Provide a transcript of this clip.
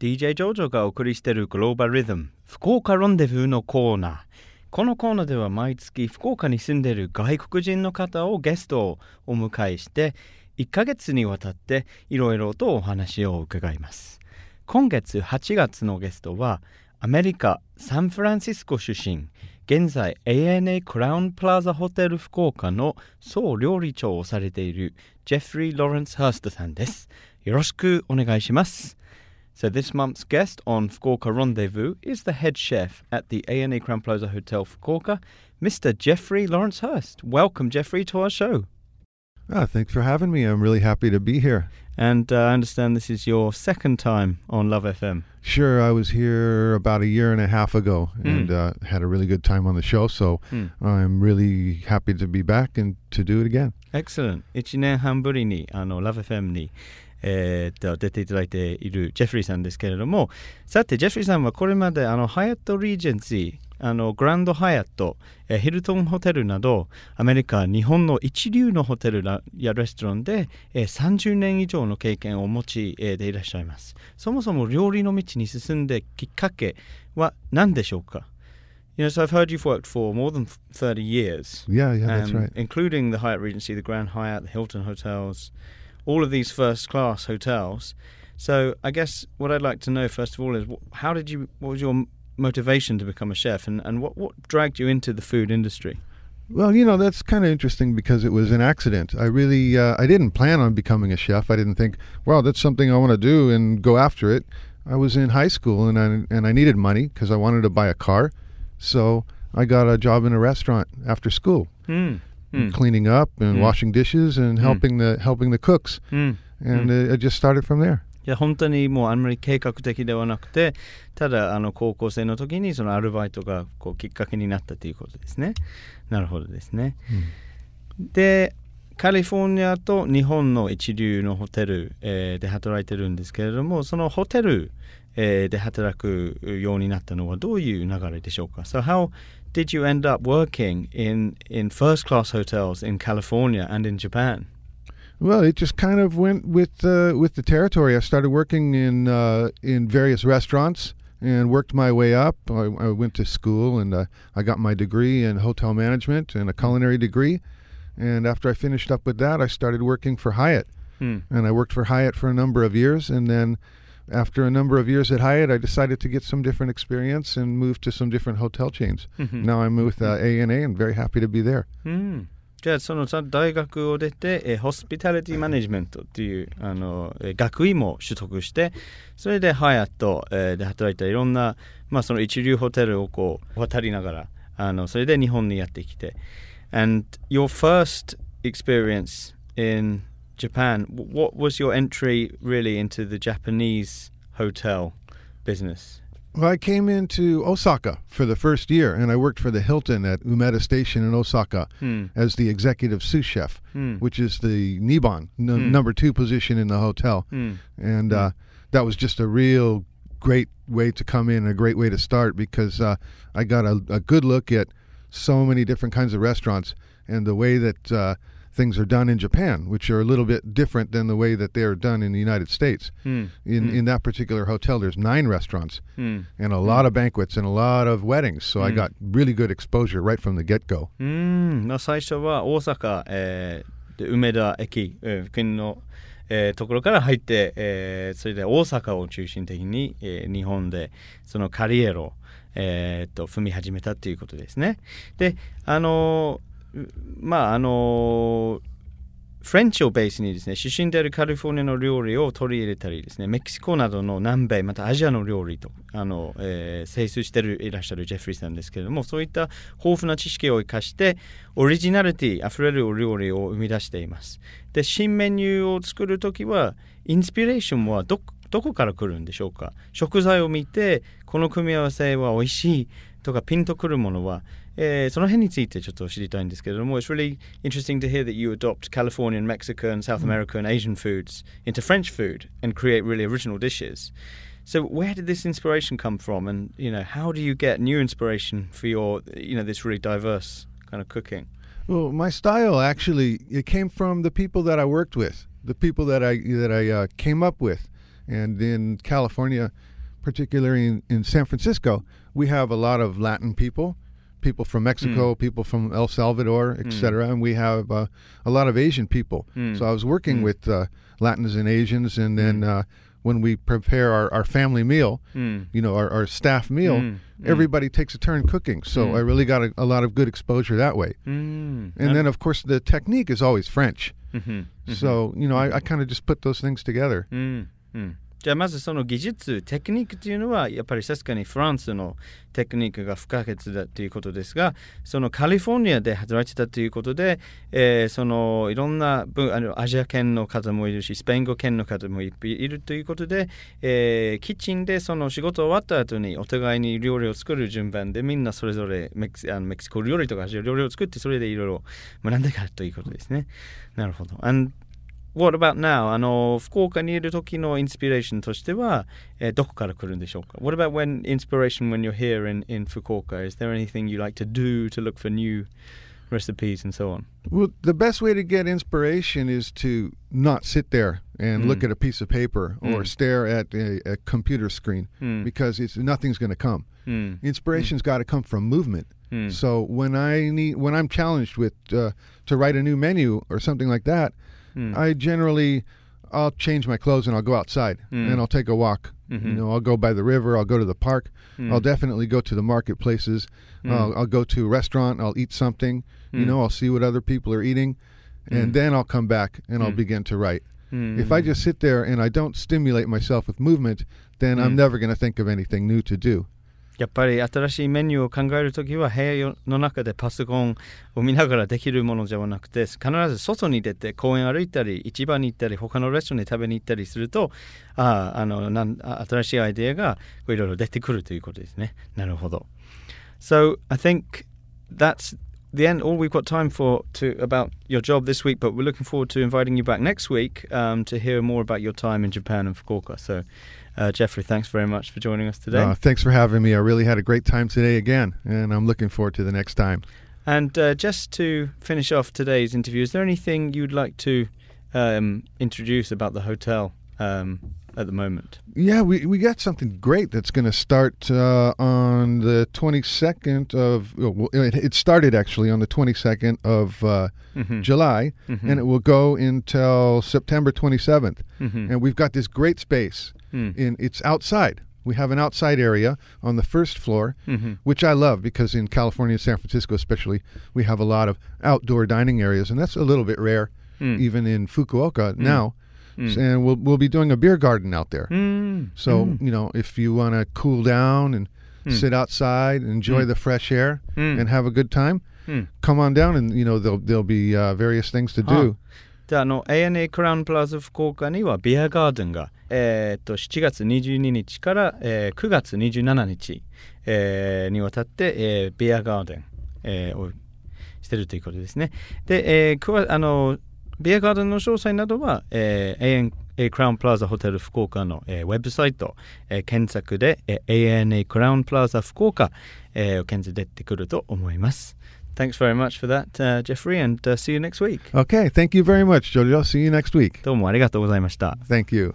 DJ ジョジョがお送りしているグローバルリズム福岡ロンデブーのコーナー。このコーナーでは毎月福岡に住んでいる外国人の方をゲストをお迎えして1ヶ月にわたっていろいろとお話を伺います。今月8月のゲストはアメリカ・サンフランシスコ出身現在 ANA クラウンプラザホテル福岡の総料理長をされているジェフリー・ローレンス・ハーストさんです。よろしくお願いします。So this month's guest on Fukuoka Rendezvous is the head chef at the ANA Crowne Plaza Hotel Fukuoka, Mr. Jeffrey Lawrence Hurst. Welcome, Jeffrey, to our show. Oh, thanks for having me. I'm really happy to be here. And uh, I understand this is your second time on Love FM. Sure, I was here about a year and a half ago hmm. and mm. uh, had a really good time on the show. So mm. I'm really happy to be back and to do it again. Excellent. 一年半ぶりにあの Love FM にえー出ていただいているジェフリーさんですけれどもさてジェフリーさんはこれまであのハイアット・リージェンシーあのグランドハイアット、えーヒルトンホテルなどアメリカ日本の一流のホテルらやレストランで、えー30年以上の経験をお持ち、えーでいらっしゃいます。そもそも料理の道に進んできっかけは何でしょうか？You know, so I've heard you've worked for more than 30 years. Yeah, yeah, that's um, right. including the Hyatt Regency, the Grand Hyatt, the Hilton hotels, all of these first class hotels. So I guess what I'd like to know first of all is how did you, what was your motivation to become a chef, and, and what, what dragged you into the food industry? Well, you know, that's kind of interesting because it was an accident. I really, uh, I didn't plan on becoming a chef. I didn't think, well, that's something I want to do and go after it. I was in high school and I, and I needed money because I wanted to buy a car. So I got a job in a restaurant after school. Mm. Mm. cleaning up and Mm. washing dishes and Mm. helping the helping the cooks. うん、and uh, it just started from there. いや本当にもうあんまり計画的ではなくてただあの高校生の時にそのアルバイトがこうきっかけになったということですね。なるほどですね、でカリフォルニアと日本の一流のホテル、えーで働いてるんですけれどもそのホテル、えーで働くようになったのはどういう流れでしょうか So how did you end up working in, in first class hotels in California and in Japan? well it just kind of went with uh, with the territory i started working in uh, in various restaurants and worked my way up i, I went to school and uh, i got my degree in hotel management and a culinary degree and after i finished up with that i started working for hyatt うん、 and i worked for hyatt for a number of years and then after a number of years at Hyatt, I decided to get some different experience and move to some different hotel chains. Now I'm with uh, A&A and very happy to be there. うん、じゃあそのさ大学を出て、えーホスピタリティマネジメントっていうあの、えー学位も取得してそれでハヤット、えーで働いたいろんな、まあ、その一流ホテルをこう渡りながらあのそれで日本にやってきて And your first experience in Japan what was your entry really into the Japanese hotel business? Well, I came into Osaka for the first year, and I worked for the Hilton at Umeda Station in Osaka Hmm. as the executive sous chef, Hmm. which is the Niban, n- Hmm. number two position in the hotel. Hmm. And uh, that was just a real great way to come in, a great way to start because uh, I got a, a good look at so many different kinds of restaurants and the way that uh, things are done in Japan, which are a little bit different than the way that they are done in the United States. Hmm. In in that particular hotel, there's nine restaurants Hmm. and a lot of banquets and a lot of weddings. So I Mm. got really good exposure right from the get go. うーん、まあ、最初は大阪、えーで梅田駅、えー国の、えーところから入って、えーそれで大阪を中心的に、えー日本でそのカリエロを、えーっと踏み始めたということですね。で、あのーう まああのーフレンチをベースにですね、出身であるカリフォルニアの料理を取り入れたりですね、メキシコなどの南米、またアジアの料理と、あの、えー精通してるいらっしゃるジェフリーさんですけれども、そういった豊富な知識を生かして、オリジナリティあふれるお料理を生み出しています。で、新メニューを作るときは、インスピレーションはどどこから来るんでしょうか食材を見て、この組み合わせは美味しいとかピンとくるものは、えーその辺についてちょっと知りたいんですけれども、It's really interesting to hear that you adopt Californian, Mexican, South American, Asian foods into French food and create really original dishes. So where did this inspiration come from, and you know how do you get new inspiration for your you know this really diverse kind of cooking? Well, my style actually it came from the people that I worked with, the people that I that I uh, came up with, And in California, particularly in, in San Francisco, we have a lot of Latin people, people from Mexico, mm. people from El Salvador, etc. Mm. And we have uh, a lot of Asian people. Mm. So I was working hmm. with uh, Latins and Asians, and then hmm. uh, when we prepare our, our family meal, hmm. you know, our, our staff meal, everybody takes a turn cooking. So I really got a, a, lot of good exposure that way. And then, of course, the technique is always French. Mm-hmm. Mm-hmm. So, you know, I, I kind of just put those things together. Mm. うん、じゃあまずその技術テクニックというのはやっぱり確かにフランスのテクニックが不可欠だということですがそのカリフォルニアで働いてたということで、えーそのいろんなあのアジア圏の方もいるしスペイン語圏の方もいるということで、えーキッチンでその仕事終わった後にお互いに料理を作る順番でみんなそれぞれメキあのメキシコ料理とかアジア料理を作ってそれでいろいろ学んでからということですね。なるほど。And What about now? あの福岡にいる時のインスピレーションとしては、えーどこから来るんでしょうか What about when inspiration when you're here in, in Fukuoka? Is there anything you like to do to look for new recipes and so on? Well, the best way to get inspiration is to not sit there and look at a piece of paper or stare at a, a computer screen because it's nothing's going to come. うん。 Inspiration's got to come from movement. Mm. So when I need when I'm challenged with uh, to write a new menu or something like that, Mm. I generally I'll change my clothes and I'll go outside Mm. and I'll take a walk. Mhm. You know, I'll go by the river. I'll go to the park. Mm. I'll definitely go to the marketplaces. Mm. I'll, I'll go to a restaurant. I'll eat something. You Mm. know, I'll see what other people are eating, and Mm. then I'll come back and I'll begin to write. If I just sit there and I don't stimulate myself with movement, then. I'm never going to think of anything new to do. やっぱり新しいメニューを考えるときは部屋の中でパソコンを見ながらできるものではなくて必ず外に出て公園歩いたり市場に行ったり他のレストランに食べに行ったりするとああのなん新しいアイデアがいろいろ出てくるということですねなるほど。So I think that's the end all we've got time for to about your job this week but we're looking forward to inviting you back next week um, to hear more about your time in Japan and Fukuoka so uh, Jeffrey thanks very much for joining us today Uh, thanks for having me. I really had a great time today again, and I'm looking forward to the next time. And uh, just to finish off today's interview, is there anything you'd like to um, introduce about the hotel um, at the moment? Yeah, we, we got something great that's going to start uh, on the 22nd of. Well, it, it started actually on the 22nd of uh, Mhm. July, Mhm. and it will go until September 27th. Mhm. And we've got this great space. Mm. In it's outside. We have an outside area on the first floor, Mhm. which I love because in California, San Francisco especially, we have a lot of outdoor dining areas, and that's a little bit rare, Mm. even in Fukuoka now. Mm. And we'll we'll be doing a beer garden out there. Mm. So Mm. you know, if you want to cool down and Mm. sit outside, and enjoy Mm. the fresh air, Mm. and have a good time, Mm. come on down, and you know there'll there'll be uh, various things to do. じゃああの ANA クラウンプラザ福岡にはビアガーデンが、えーっと7月22日から、えー9月27日、えーにわたって、えービアガーデン、えーをしてるということですね。で、えーくわあの ビアガーデンの詳細などは、えー ANA クラウンプラザホテル福岡の、えーウェブサイト、えー検索で、えー ANA クラウンプラザ福岡、えーを検索出てくると思います。Thanks very much for that, uh, Jeffrey, and uh, see you next week. Okay, thank you very much, Jojo. See you next week. どうもありがとうございました。Thank you.